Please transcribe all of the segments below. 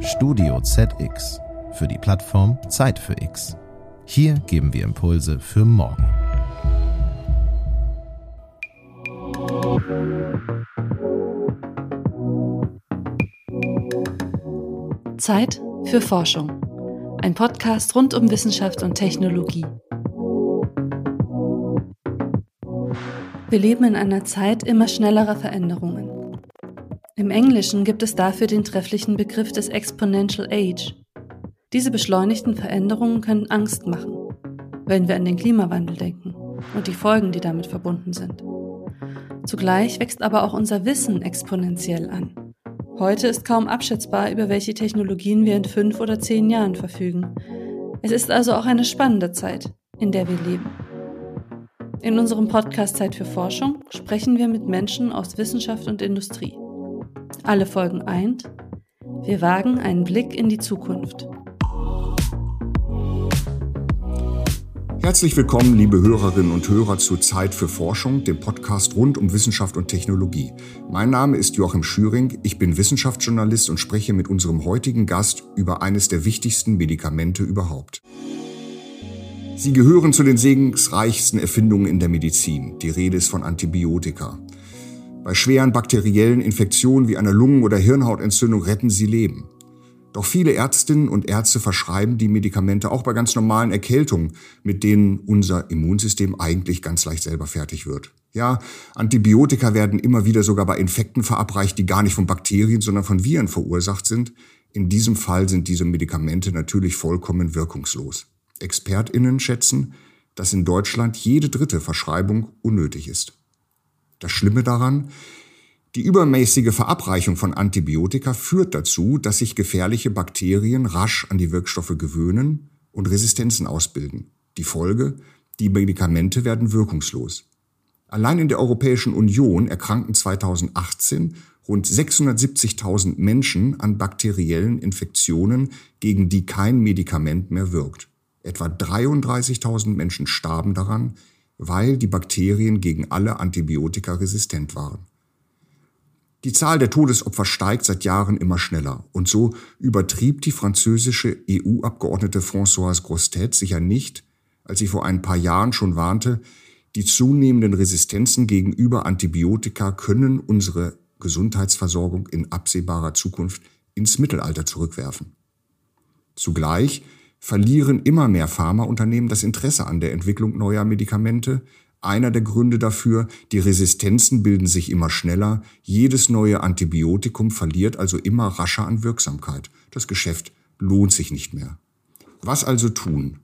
Studio ZX für die Plattform Zeit für X. Hier geben wir Impulse für morgen. Zeit für Forschung. Ein Podcast rund um Wissenschaft und Technologie. Wir leben in einer Zeit immer schnellerer Veränderungen. Im Englischen gibt es dafür den trefflichen Begriff des Exponential Age. Diese beschleunigten Veränderungen können Angst machen, wenn wir an den Klimawandel denken und die Folgen, die damit verbunden sind. Zugleich wächst aber auch unser Wissen exponentiell an. Heute ist kaum abschätzbar, über welche Technologien wir in fünf oder zehn Jahren verfügen. Es ist also auch eine spannende Zeit, in der wir leben. In unserem Podcast Zeit für Forschung sprechen wir mit Menschen aus Wissenschaft und Industrie. Alle Folgen eint. Wir wagen einen Blick in die Zukunft. Herzlich willkommen, liebe Hörerinnen und Hörer zu Zeit für Forschung, dem Podcast rund um Wissenschaft und Technologie. Mein Name ist Joachim Schüring, ich bin Wissenschaftsjournalist und spreche mit unserem heutigen Gast über eines der wichtigsten Medikamente überhaupt. Sie gehören zu den segensreichsten Erfindungen in der Medizin. Die Rede ist von Antibiotika. Bei schweren bakteriellen Infektionen wie einer Lungen- oder Hirnhautentzündung retten sie Leben. Doch viele Ärztinnen und Ärzte verschreiben die Medikamente auch bei ganz normalen Erkältungen, mit denen unser Immunsystem eigentlich ganz leicht selber fertig wird. Ja, Antibiotika werden immer wieder sogar bei Infekten verabreicht, die gar nicht von Bakterien, sondern von Viren verursacht sind. In diesem Fall sind diese Medikamente natürlich vollkommen wirkungslos. Expertinnen schätzen, dass in Deutschland jede dritte Verschreibung unnötig ist. Das Schlimme daran, die übermäßige Verabreichung von Antibiotika führt dazu, dass sich gefährliche Bakterien rasch an die Wirkstoffe gewöhnen und Resistenzen ausbilden. Die Folge, die Medikamente werden wirkungslos. Allein in der Europäischen Union erkrankten 2018 rund 670.000 Menschen an bakteriellen Infektionen, gegen die kein Medikament mehr wirkt. Etwa 33.000 Menschen starben daran, weil die Bakterien gegen alle Antibiotika resistent waren. Die Zahl der Todesopfer steigt seit Jahren immer schneller und so übertrieb die französische EU-Abgeordnete Françoise Grostet sicher nicht, als sie vor ein paar Jahren schon warnte, die zunehmenden Resistenzen gegenüber Antibiotika können unsere Gesundheitsversorgung in absehbarer Zukunft ins Mittelalter zurückwerfen. Zugleich verlieren immer mehr Pharmaunternehmen das Interesse an der Entwicklung neuer Medikamente. Einer der Gründe dafür, die Resistenzen bilden sich immer schneller, jedes neue Antibiotikum verliert also immer rascher an Wirksamkeit. Das Geschäft lohnt sich nicht mehr. Was also tun?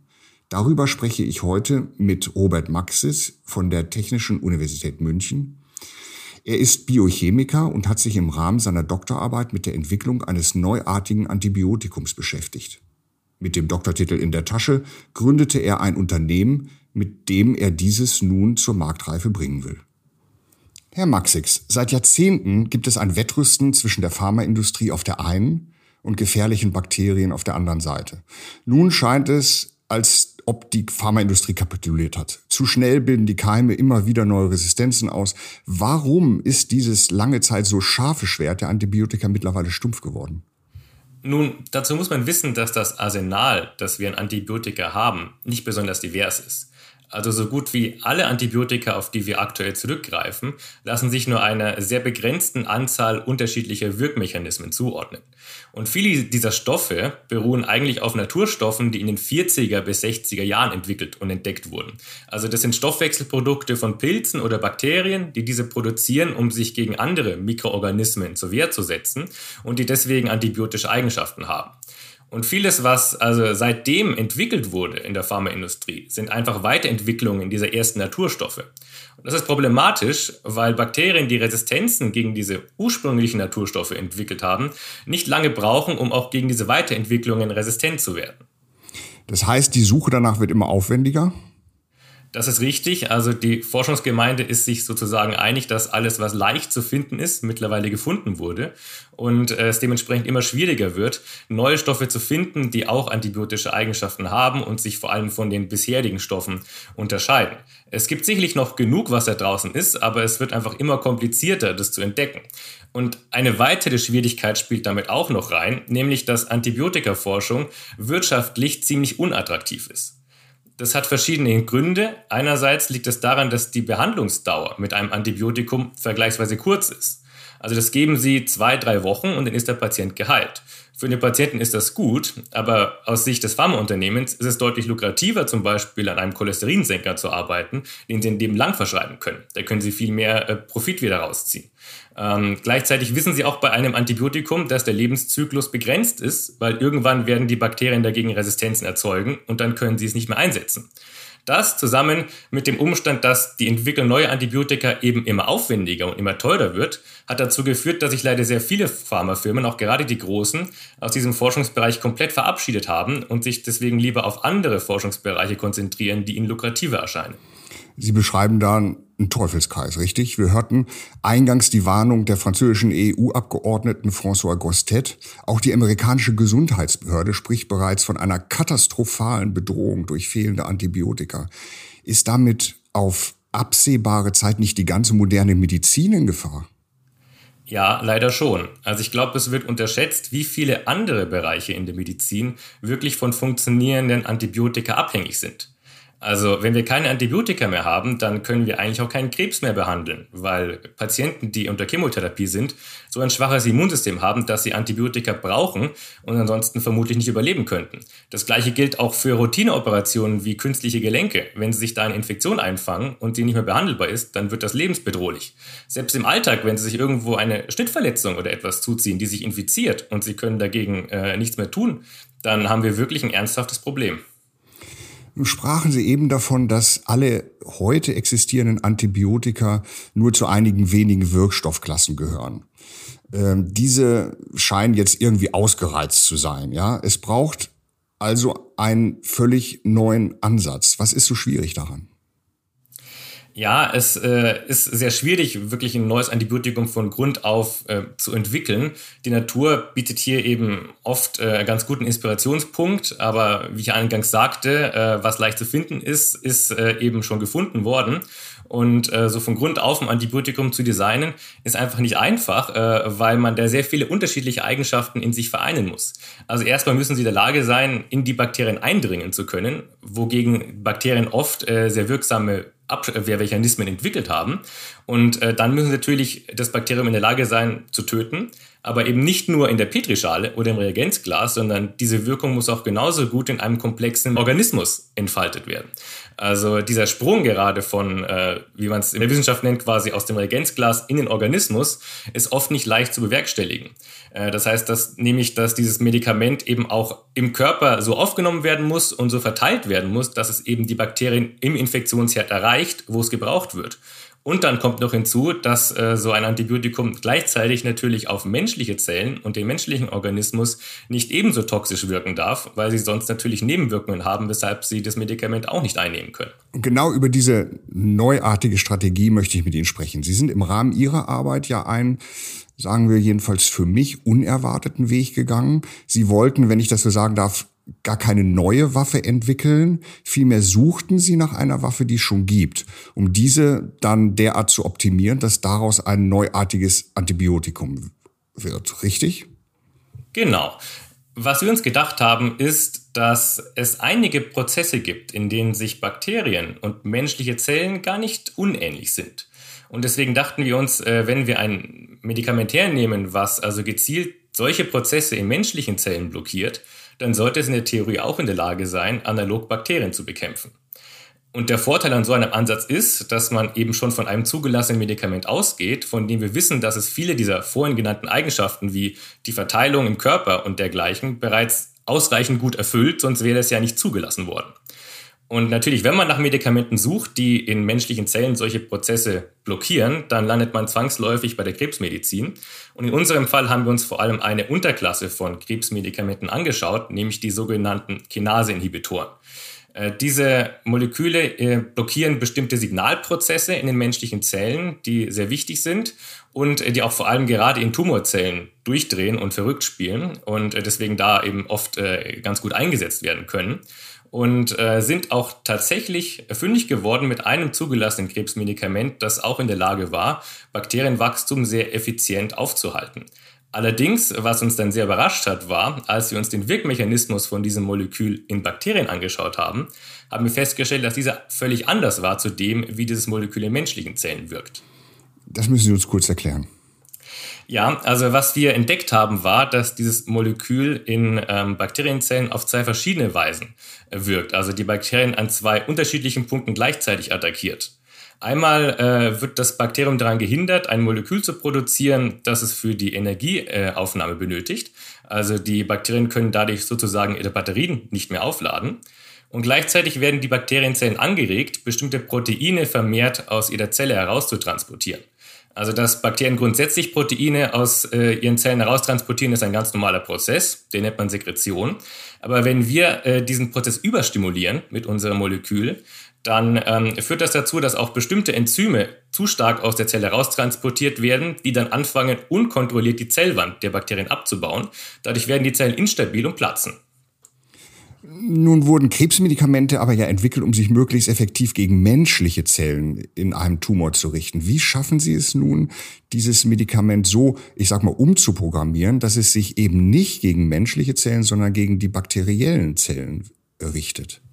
Darüber spreche ich heute mit Robert Maxis von der Technischen Universität München. Er ist Biochemiker und hat sich im Rahmen seiner Doktorarbeit mit der Entwicklung eines neuartigen Antibiotikums beschäftigt. Mit dem Doktortitel in der Tasche gründete er ein Unternehmen, mit dem er dieses nun zur Marktreife bringen will. Herr Maxix, seit Jahrzehnten gibt es ein Wettrüsten zwischen der Pharmaindustrie auf der einen und gefährlichen Bakterien auf der anderen Seite. Nun scheint es, als ob die Pharmaindustrie kapituliert hat. Zu schnell bilden die Keime immer wieder neue Resistenzen aus. Warum ist dieses lange Zeit so scharfe Schwert der Antibiotika mittlerweile stumpf geworden? Nun, dazu muss man wissen, dass das Arsenal, das wir an Antibiotika haben, nicht besonders divers ist. Also so gut wie alle Antibiotika, auf die wir aktuell zurückgreifen, lassen sich nur einer sehr begrenzten Anzahl unterschiedlicher Wirkmechanismen zuordnen. Und viele dieser Stoffe beruhen eigentlich auf Naturstoffen, die in den 40er bis 60er Jahren entwickelt und entdeckt wurden. Also das sind Stoffwechselprodukte von Pilzen oder Bakterien, die diese produzieren, um sich gegen andere Mikroorganismen zur Wehr zu setzen und die deswegen antibiotische Eigenschaften haben. Und vieles, was also seitdem entwickelt wurde in der Pharmaindustrie, sind einfach Weiterentwicklungen dieser ersten Naturstoffe. Und das ist problematisch, weil Bakterien, die Resistenzen gegen diese ursprünglichen Naturstoffe entwickelt haben, nicht lange brauchen, um auch gegen diese Weiterentwicklungen resistent zu werden. Das heißt, die Suche danach wird immer aufwendiger? Das ist richtig. Also die Forschungsgemeinde ist sich sozusagen einig, dass alles, was leicht zu finden ist, mittlerweile gefunden wurde und äh, es dementsprechend immer schwieriger wird, neue Stoffe zu finden, die auch antibiotische Eigenschaften haben und sich vor allem von den bisherigen Stoffen unterscheiden. Es gibt sicherlich noch genug, was da draußen ist, aber es wird einfach immer komplizierter, das zu entdecken. Und eine weitere Schwierigkeit spielt damit auch noch rein, nämlich dass Antibiotikaforschung wirtschaftlich ziemlich unattraktiv ist. Das hat verschiedene Gründe. Einerseits liegt es daran, dass die Behandlungsdauer mit einem Antibiotikum vergleichsweise kurz ist. Also das geben Sie zwei, drei Wochen und dann ist der Patient geheilt. Für den Patienten ist das gut, aber aus Sicht des Pharmaunternehmens ist es deutlich lukrativer, zum Beispiel an einem Cholesterinsenker zu arbeiten, den Sie in dem lang verschreiben können. Da können Sie viel mehr äh, Profit wieder rausziehen. Ähm, gleichzeitig wissen Sie auch bei einem Antibiotikum, dass der Lebenszyklus begrenzt ist, weil irgendwann werden die Bakterien dagegen Resistenzen erzeugen und dann können Sie es nicht mehr einsetzen. Das zusammen mit dem Umstand, dass die Entwicklung neuer Antibiotika eben immer aufwendiger und immer teurer wird, hat dazu geführt, dass sich leider sehr viele Pharmafirmen, auch gerade die großen, aus diesem Forschungsbereich komplett verabschiedet haben und sich deswegen lieber auf andere Forschungsbereiche konzentrieren, die ihnen lukrativer erscheinen. Sie beschreiben da einen Teufelskreis, richtig? Wir hörten eingangs die Warnung der französischen EU-Abgeordneten François Grostet. Auch die amerikanische Gesundheitsbehörde spricht bereits von einer katastrophalen Bedrohung durch fehlende Antibiotika. Ist damit auf absehbare Zeit nicht die ganze moderne Medizin in Gefahr? Ja, leider schon. Also ich glaube, es wird unterschätzt, wie viele andere Bereiche in der Medizin wirklich von funktionierenden Antibiotika abhängig sind. Also wenn wir keine Antibiotika mehr haben, dann können wir eigentlich auch keinen Krebs mehr behandeln, weil Patienten, die unter Chemotherapie sind, so ein schwaches Immunsystem haben, dass sie Antibiotika brauchen und ansonsten vermutlich nicht überleben könnten. Das gleiche gilt auch für Routineoperationen wie künstliche Gelenke. Wenn sie sich da eine Infektion einfangen und die nicht mehr behandelbar ist, dann wird das lebensbedrohlich. Selbst im Alltag, wenn sie sich irgendwo eine Schnittverletzung oder etwas zuziehen, die sich infiziert und sie können dagegen äh, nichts mehr tun, dann haben wir wirklich ein ernsthaftes Problem. Nun sprachen Sie eben davon, dass alle heute existierenden Antibiotika nur zu einigen wenigen Wirkstoffklassen gehören. Ähm, diese scheinen jetzt irgendwie ausgereizt zu sein. Ja, es braucht also einen völlig neuen Ansatz. Was ist so schwierig daran? Ja, es äh, ist sehr schwierig, wirklich ein neues Antibiotikum von Grund auf äh, zu entwickeln. Die Natur bietet hier eben oft äh, ganz guten Inspirationspunkt, aber wie ich eingangs sagte, äh, was leicht zu finden ist, ist äh, eben schon gefunden worden. Und äh, so von Grund auf ein Antibiotikum zu designen, ist einfach nicht einfach, äh, weil man da sehr viele unterschiedliche Eigenschaften in sich vereinen muss. Also erstmal müssen sie in der Lage sein, in die Bakterien eindringen zu können, wogegen Bakterien oft äh, sehr wirksame Abwehrmechanismen entwickelt haben. Und äh, dann müssen natürlich das Bakterium in der Lage sein zu töten, aber eben nicht nur in der Petrischale oder im Reagenzglas, sondern diese Wirkung muss auch genauso gut in einem komplexen Organismus entfaltet werden. Also dieser Sprung gerade von, äh, wie man es in der Wissenschaft nennt, quasi aus dem Reagenzglas in den Organismus, ist oft nicht leicht zu bewerkstelligen. Äh, das heißt, dass nämlich, dass dieses Medikament eben auch im Körper so aufgenommen werden muss und so verteilt werden muss, dass es eben die Bakterien im Infektionsherd erreicht, wo es gebraucht wird. Und dann kommt noch hinzu, dass äh, so ein Antibiotikum gleichzeitig natürlich auf menschliche Zellen und den menschlichen Organismus nicht ebenso toxisch wirken darf, weil sie sonst natürlich Nebenwirkungen haben, weshalb sie das Medikament auch nicht einnehmen können. Genau über diese neuartige Strategie möchte ich mit Ihnen sprechen. Sie sind im Rahmen Ihrer Arbeit ja ein sagen wir jedenfalls für mich, unerwarteten Weg gegangen. Sie wollten, wenn ich das so sagen darf, gar keine neue Waffe entwickeln, vielmehr suchten sie nach einer Waffe, die es schon gibt, um diese dann derart zu optimieren, dass daraus ein neuartiges Antibiotikum wird. Richtig? Genau. Was wir uns gedacht haben, ist, dass es einige Prozesse gibt, in denen sich Bakterien und menschliche Zellen gar nicht unähnlich sind. Und deswegen dachten wir uns, äh, wenn wir ein Medikamentär nehmen, was also gezielt solche Prozesse in menschlichen Zellen blockiert, dann sollte es in der Theorie auch in der Lage sein, analog Bakterien zu bekämpfen. Und der Vorteil an so einem Ansatz ist, dass man eben schon von einem zugelassenen Medikament ausgeht, von dem wir wissen, dass es viele dieser vorhin genannten Eigenschaften wie die Verteilung im Körper und dergleichen bereits ausreichend gut erfüllt, sonst wäre es ja nicht zugelassen worden. Und natürlich, wenn man nach Medikamenten sucht, die in menschlichen Zellen solche Prozesse blockieren, dann landet man zwangsläufig bei der Krebsmedizin. Und in unserem Fall haben wir uns vor allem eine Unterklasse von Krebsmedikamenten angeschaut, nämlich die sogenannten Kinase-Inhibitoren. Äh, diese Moleküle äh, blockieren bestimmte Signalprozesse in den menschlichen Zellen, die sehr wichtig sind und äh, die auch vor allem gerade in Tumorzellen durchdrehen und verrückt spielen und deswegen da eben oft ganz gut eingesetzt werden können und sind auch tatsächlich fündig geworden mit einem zugelassenen Krebsmedikament, das auch in der Lage war, Bakterienwachstum sehr effizient aufzuhalten. Allerdings, was uns dann sehr überrascht hat, war, als wir uns den Wirkmechanismus von diesem Molekül in Bakterien angeschaut haben, haben wir festgestellt, dass dieser völlig anders war zu dem, wie dieses Molekül in menschlichen Zellen wirkt. Das müssen Sie uns kurz erklären. Ja, also was wir entdeckt haben, war, dass dieses Molekül in ähm, Bakterienzellen auf zwei verschiedene Weisen wirkt. Also die Bakterien an zwei unterschiedlichen Punkten gleichzeitig attackiert. Einmal äh, wird das Bakterium daran gehindert, ein Molekül zu produzieren, das es für die Energieaufnahme äh, benötigt. Also die Bakterien können dadurch sozusagen ihre Batterien nicht mehr aufladen. Und gleichzeitig werden die Bakterienzellen angeregt, bestimmte Proteine vermehrt aus ihrer Zelle herauszutransportieren. Also dass Bakterien grundsätzlich Proteine aus äh, ihren Zellen heraustransportieren, ist ein ganz normaler Prozess, den nennt man Sekretion. Aber wenn wir äh, diesen Prozess überstimulieren mit unserem Molekül, dann ähm, führt das dazu, dass auch bestimmte Enzyme zu stark aus der Zelle raustransportiert werden, die dann anfangen, unkontrolliert die Zellwand der Bakterien abzubauen. Dadurch werden die Zellen instabil und platzen. Nun wurden Krebsmedikamente aber ja entwickelt, um sich möglichst effektiv gegen menschliche Zellen in einem Tumor zu richten. Wie schaffen Sie es nun, dieses Medikament so, ich sag mal, umzuprogrammieren, dass es sich eben nicht gegen menschliche Zellen, sondern gegen die bakteriellen Zellen richtet?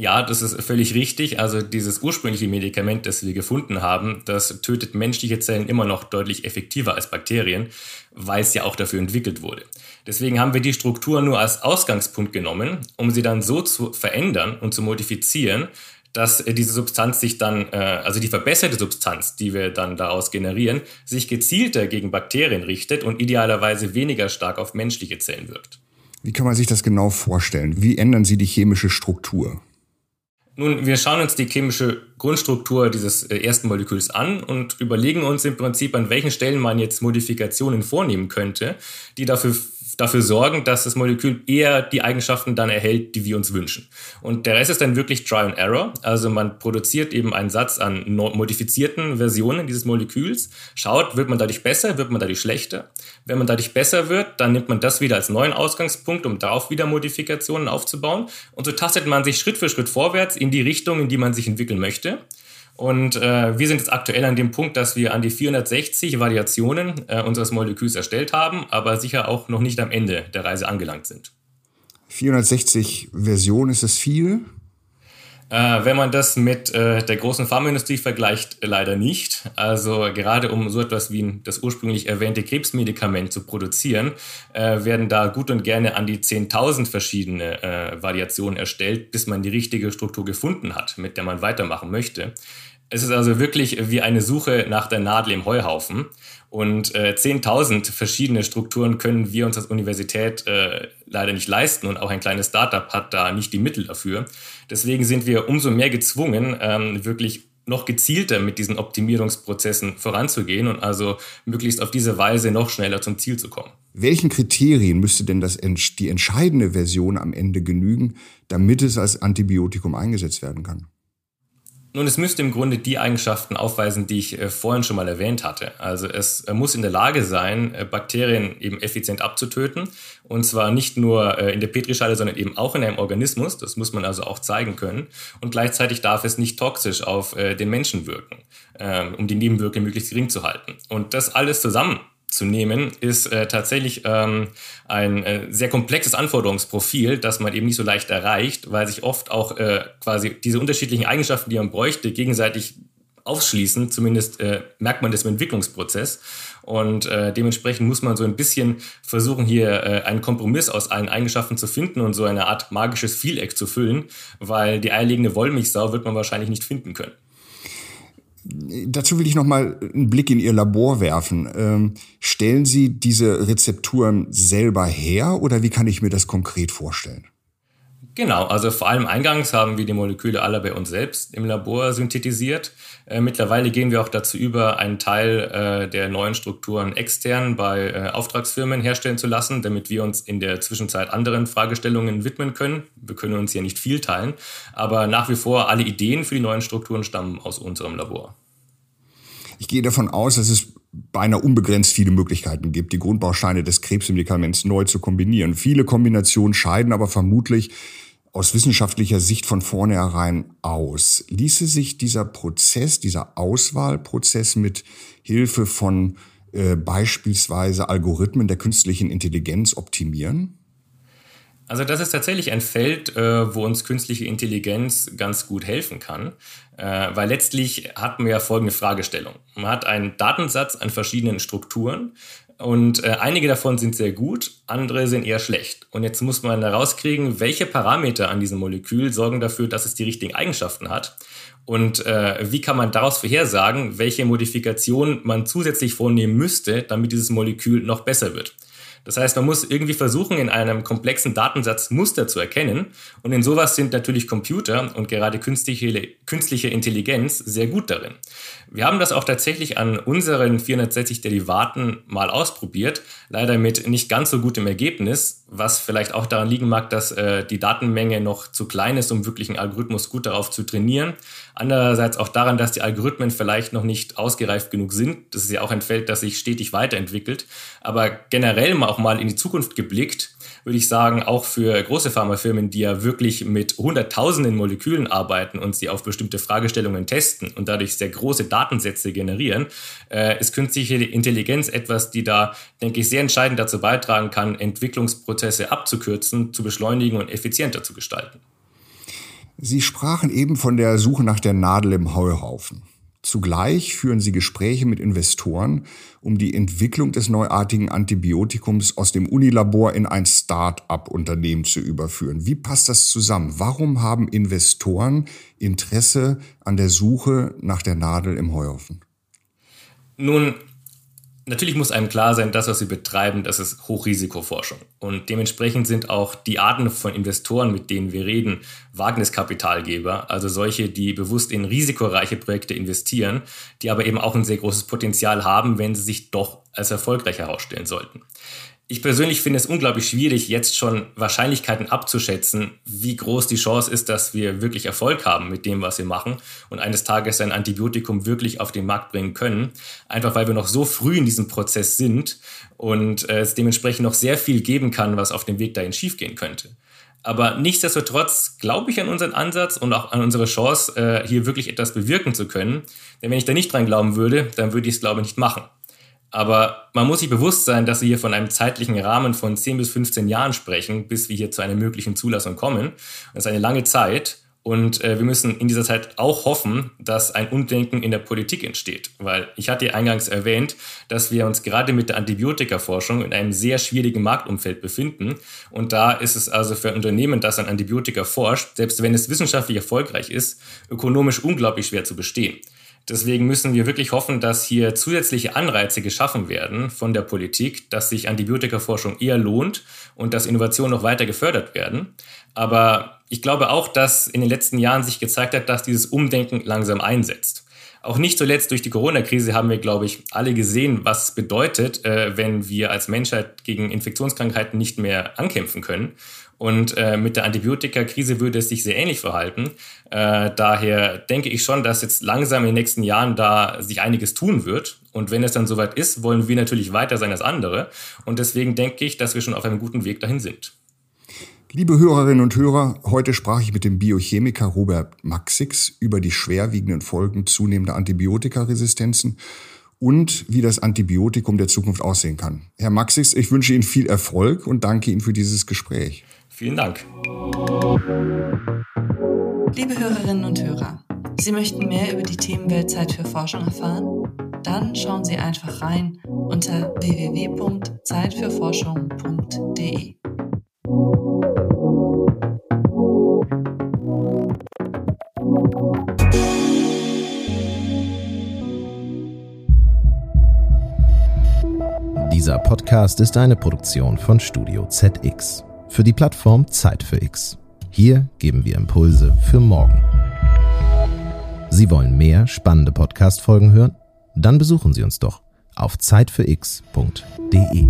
Ja, das ist völlig richtig. Also dieses ursprüngliche Medikament, das wir gefunden haben, das tötet menschliche Zellen immer noch deutlich effektiver als Bakterien, weil es ja auch dafür entwickelt wurde. Deswegen haben wir die Struktur nur als Ausgangspunkt genommen, um sie dann so zu verändern und zu modifizieren, dass diese Substanz sich dann, äh, also die verbesserte Substanz, die wir dann daraus generieren, sich gezielter gegen Bakterien richtet und idealerweise weniger stark auf menschliche Zellen wirkt. Wie kann man sich das genau vorstellen? Wie ändern Sie die chemische Struktur? Nun, wir schauen uns die chemische Grundstruktur dieses äh, ersten Moleküls an und überlegen uns im Prinzip, an welchen Stellen man jetzt Modifikationen vornehmen könnte, die dafür dafür sorgen, dass das Molekül eher die Eigenschaften dann erhält, die wir uns wünschen. Und der Rest ist dann wirklich Try and Error. Also man produziert eben einen Satz an modifizierten Versionen dieses Moleküls, schaut, wird man dadurch besser, wird man dadurch schlechter. Wenn man dadurch besser wird, dann nimmt man das wieder als neuen Ausgangspunkt, um darauf wieder Modifikationen aufzubauen. Und so tastet man sich Schritt für Schritt vorwärts in die Richtung, in die man sich entwickeln möchte. Und äh, wir sind jetzt aktuell an dem Punkt, dass wir an die 460 Variationen äh, unseres Moleküls erstellt haben, aber sicher auch noch nicht am Ende der Reise angelangt sind. 460 Versionen, ist das viel? Äh, wenn man das mit äh, der großen Pharmaindustrie vergleicht, leider nicht. Also gerade um so etwas wie das ursprünglich erwähnte Krebsmedikament zu produzieren, äh, werden da gut und gerne an die 10.000 verschiedene äh, Variationen erstellt, bis man die richtige Struktur gefunden hat, mit der man weitermachen möchte. Es ist also wirklich wie eine Suche nach der Nadel im Heuhaufen. Und äh, 10.000 verschiedene Strukturen können wir uns als Universität äh, leider nicht leisten und auch ein kleines Startup hat da nicht die Mittel dafür. Deswegen sind wir umso mehr gezwungen, ähm, wirklich noch gezielter mit diesen Optimierungsprozessen voranzugehen und also möglichst auf diese Weise noch schneller zum Ziel zu kommen. Welchen Kriterien müsste denn das, die entscheidende Version am Ende genügen, damit es als Antibiotikum eingesetzt werden kann? Nun, es müsste im Grunde die Eigenschaften aufweisen, die ich äh, vorhin schon mal erwähnt hatte. Also es äh, muss in der Lage sein, äh, Bakterien eben effizient abzutöten. Und zwar nicht nur in der Petrischale, sondern eben auch in einem Organismus. Das muss man also auch zeigen können. Und gleichzeitig darf es nicht toxisch auf den Menschen wirken, ähm, um die Nebenwirkungen möglichst gering zu halten. Und das alles zusammen zu nehmen, ist äh, tatsächlich ähm, ein äh, sehr komplexes Anforderungsprofil, das man eben nicht so leicht erreicht, weil sich oft auch äh, quasi diese unterschiedlichen Eigenschaften, die man bräuchte, gegenseitig ausschließen. Zumindest äh, merkt man das im Entwicklungsprozess. Und äh, dementsprechend muss man so ein bisschen versuchen, hier äh, einen Kompromiss aus allen Eigenschaften zu finden und so eine Art magisches Vieleck zu füllen, weil die eierlegende Wollmilchsau wird man wahrscheinlich nicht finden können. Dazu will ich noch mal einen Blick in Ihr Labor werfen. Ähm, stellen Sie diese Rezepturen selber her oder wie kann ich mir das konkret vorstellen? Genau, also vor allem eingangs haben wir die Moleküle alle bei uns selbst im Labor synthetisiert. Äh, mittlerweile gehen wir auch dazu über, einen Teil äh, der neuen Strukturen extern bei äh, Auftragsfirmen herstellen zu lassen, damit wir uns in der Zwischenzeit anderen Fragestellungen widmen können. Wir können uns ja nicht viel teilen, aber nach wie vor alle Ideen für die neuen Strukturen stammen aus unserem Labor. Ich gehe davon aus, dass es beinahe unbegrenzt viele Möglichkeiten gibt, die Grundbausteine des Krebsmedikaments neu zu kombinieren. Viele Kombinationen scheiden aber vermutlich aus wissenschaftlicher Sicht von vornherein aus. Ließe sich dieser Prozess, dieser Auswahlprozess mit Hilfe von äh, beispielsweise Algorithmen der künstlichen Intelligenz optimieren? Also das ist tatsächlich ein Feld, äh, wo uns künstliche Intelligenz ganz gut helfen kann, äh, weil letztlich hat man ja folgende Fragestellung. Man hat einen Datensatz an verschiedenen Strukturen und äh, einige davon sind sehr gut, andere sind eher schlecht. Und jetzt muss man herauskriegen, welche Parameter an diesem Molekül sorgen dafür, dass es die richtigen Eigenschaften hat. Und äh, wie kann man daraus vorhersagen, welche Modifikation man zusätzlich vornehmen müsste, damit dieses Molekül noch besser wird. Das heißt, man muss irgendwie versuchen, in einem komplexen Datensatz Muster zu erkennen. Und in sowas sind natürlich Computer und gerade künstliche, künstliche Intelligenz sehr gut darin. Wir haben das auch tatsächlich an unseren 460 Derivaten mal ausprobiert, leider mit nicht ganz so gutem Ergebnis, was vielleicht auch daran liegen mag, dass äh, die Datenmenge noch zu klein ist, um wirklich einen Algorithmus gut darauf zu trainieren. Andererseits auch daran, dass die Algorithmen vielleicht noch nicht ausgereift genug sind. Das ist ja auch ein Feld, das sich stetig weiterentwickelt. Aber generell auch mal in die Zukunft geblickt, würde ich sagen, auch für große Pharmafirmen, die ja wirklich mit hunderttausenden Molekülen arbeiten und sie auf bestimmte Fragestellungen testen und dadurch sehr große Datensätze generieren, äh, ist künstliche Intelligenz etwas, die da, denke ich, sehr entscheidend dazu beitragen kann, Entwicklungsprozesse abzukürzen, zu beschleunigen und effizienter zu gestalten. Sie sprachen eben von der Suche nach der Nadel im Heuhaufen. Zugleich führen sie Gespräche mit Investoren, um die Entwicklung des neuartigen Antibiotikums aus dem Unilabor in ein Start-up-Unternehmen zu überführen. Wie passt das zusammen? Warum haben Investoren Interesse an der Suche nach der Nadel im Heuhaufen? Nun, Natürlich muss einem klar sein, das, was wir betreiben, das ist Hochrisikoforschung. Und dementsprechend sind auch die Arten von Investoren, mit denen wir reden, Wagniskapitalgeber, also solche, die bewusst in risikoreiche Projekte investieren, die aber eben auch ein sehr großes Potenzial haben, wenn sie sich doch als erfolgreich herausstellen sollten. Ich persönlich finde es unglaublich schwierig, jetzt schon Wahrscheinlichkeiten abzuschätzen, wie groß die Chance ist, dass wir wirklich Erfolg haben mit dem, was wir machen und eines Tages ein Antibiotikum wirklich auf den Markt bringen können. Einfach weil wir noch so früh in diesem Prozess sind und äh, es dementsprechend noch sehr viel geben kann, was auf dem Weg dahin schiefgehen könnte. Aber nichtsdestotrotz glaube ich an unseren Ansatz und auch an unsere Chance, äh, hier wirklich etwas bewirken zu können. Denn wenn ich da nicht dran glauben würde, dann würde ich es, glaube ich, nicht machen. Aber man muss sich bewusst sein, dass wir hier von einem zeitlichen Rahmen von 10 bis 15 Jahren sprechen, bis wir hier zu einer möglichen Zulassung kommen. Das ist eine lange Zeit. Und äh, wir müssen in dieser Zeit auch hoffen, dass ein Umdenken in der Politik entsteht. Weil ich hatte eingangs erwähnt, dass wir uns gerade mit der Antibiotikaforschung in einem sehr schwierigen Marktumfeld befinden. Und da ist es also für ein Unternehmen, das an Antibiotika forscht, selbst wenn es wissenschaftlich erfolgreich ist, ökonomisch unglaublich schwer zu bestehen. Deswegen müssen wir wirklich hoffen, dass hier zusätzliche Anreize geschaffen werden von der Politik, dass sich Antibiotikaforschung eher lohnt und dass Innovationen noch weiter gefördert werden. Aber ich glaube auch, dass in den letzten Jahren sich gezeigt hat, dass dieses Umdenken langsam einsetzt. Auch nicht zuletzt durch die Corona-Krise haben wir, glaube ich, alle gesehen, was es bedeutet, äh, wenn wir als Menschheit gegen Infektionskrankheiten nicht mehr ankämpfen können. Und äh, mit der Antibiotika-Krise würde es sich sehr ähnlich verhalten. Äh, daher denke ich schon, dass jetzt langsam in den nächsten Jahren da sich einiges tun wird. Und wenn es dann soweit ist, wollen wir natürlich weiter sein als andere. Und deswegen denke ich, dass wir schon auf einem guten Weg dahin sind. Liebe Hörerinnen und Hörer, heute sprach ich mit dem Biochemiker Robert Maxix über die schwerwiegenden Folgen zunehmender Antibiotikaresistenzen und wie das Antibiotikum der Zukunft aussehen kann. Herr Maxix, ich wünsche Ihnen viel Erfolg und danke Ihnen für dieses Gespräch. Vielen Dank. Liebe Hörerinnen und Hörer, Sie möchten mehr über die Themenwelt Zeit für Forschung erfahren? Dann schauen Sie einfach rein unter www.zeitfürforschung.de. Dieser Podcast ist eine Produktion von Studio ZX für die Plattform Zeit für X. Hier geben wir Impulse für morgen. Sie wollen mehr spannende Podcast-Folgen hören? Dann besuchen Sie uns doch auf zeitfürx.de.